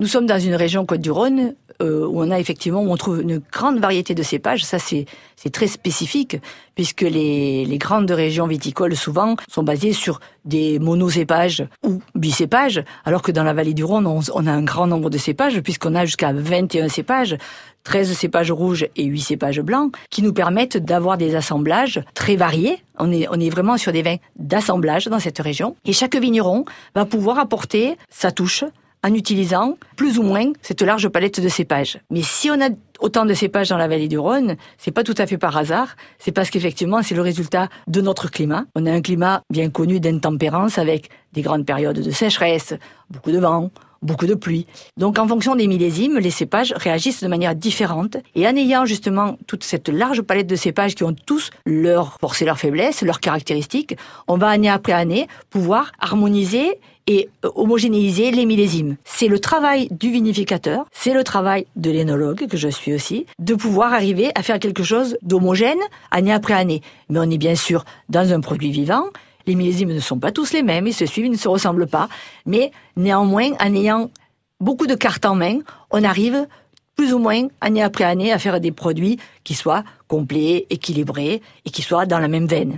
Nous sommes dans une région Côte-du-Rhône euh, où on a effectivement où on trouve une grande variété de cépages. Ça, c'est c'est très spécifique puisque les, les grandes régions viticoles souvent sont basées sur des monocépages ou bicépages, alors que dans la vallée du Rhône, on, on a un grand nombre de cépages puisqu'on a jusqu'à 21 cépages. 13 cépages rouges et 8 cépages blancs qui nous permettent d'avoir des assemblages très variés. On est, on est vraiment sur des vins d'assemblage dans cette région. Et chaque vigneron va pouvoir apporter sa touche, en utilisant plus ou moins cette large palette de cépages. Mais si on a autant de cépages dans la vallée du Rhône, c'est pas tout à fait par hasard, c'est parce qu'effectivement c'est le résultat de notre climat. On a un climat bien connu d'intempérance avec des grandes périodes de sécheresse, beaucoup de vent, beaucoup de pluie. Donc en fonction des millésimes, les cépages réagissent de manière différente. Et en ayant justement toute cette large palette de cépages qui ont tous leurs forces et leurs faiblesses, leurs caractéristiques, on va année après année pouvoir harmoniser et euh, homogénéiser les millésimes. C'est le travail du vinificateur, c'est le travail de l'énologue, que je suis aussi, de pouvoir arriver à faire quelque chose d'homogène année après année. Mais on est bien sûr dans un produit vivant, les millésimes ne sont pas tous les mêmes, ils se suivent, ils ne se ressemblent pas, mais néanmoins, en ayant beaucoup de cartes en main, on arrive plus ou moins année après année à faire des produits qui soient complets, équilibrés et qui soient dans la même veine.